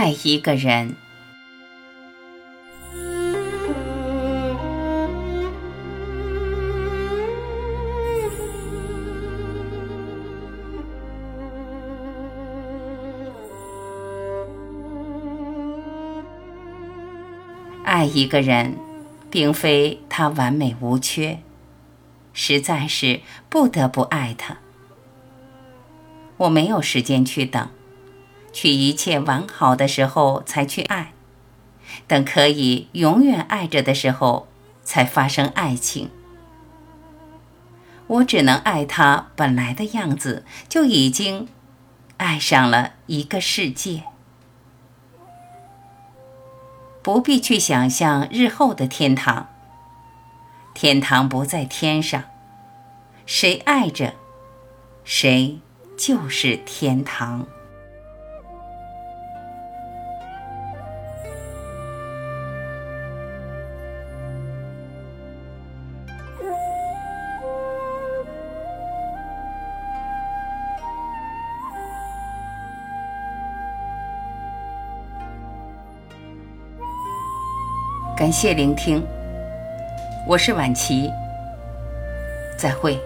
爱一个人，爱一个人，并非他完美无缺，实在是不得不爱他。我没有时间去等。去一切完好的时候才去爱，等可以永远爱着的时候才发生爱情。我只能爱他本来的样子，就已经爱上了一个世界。不必去想象日后的天堂，天堂不在天上，谁爱着，谁就是天堂。感谢聆听，我是晚琪，再会。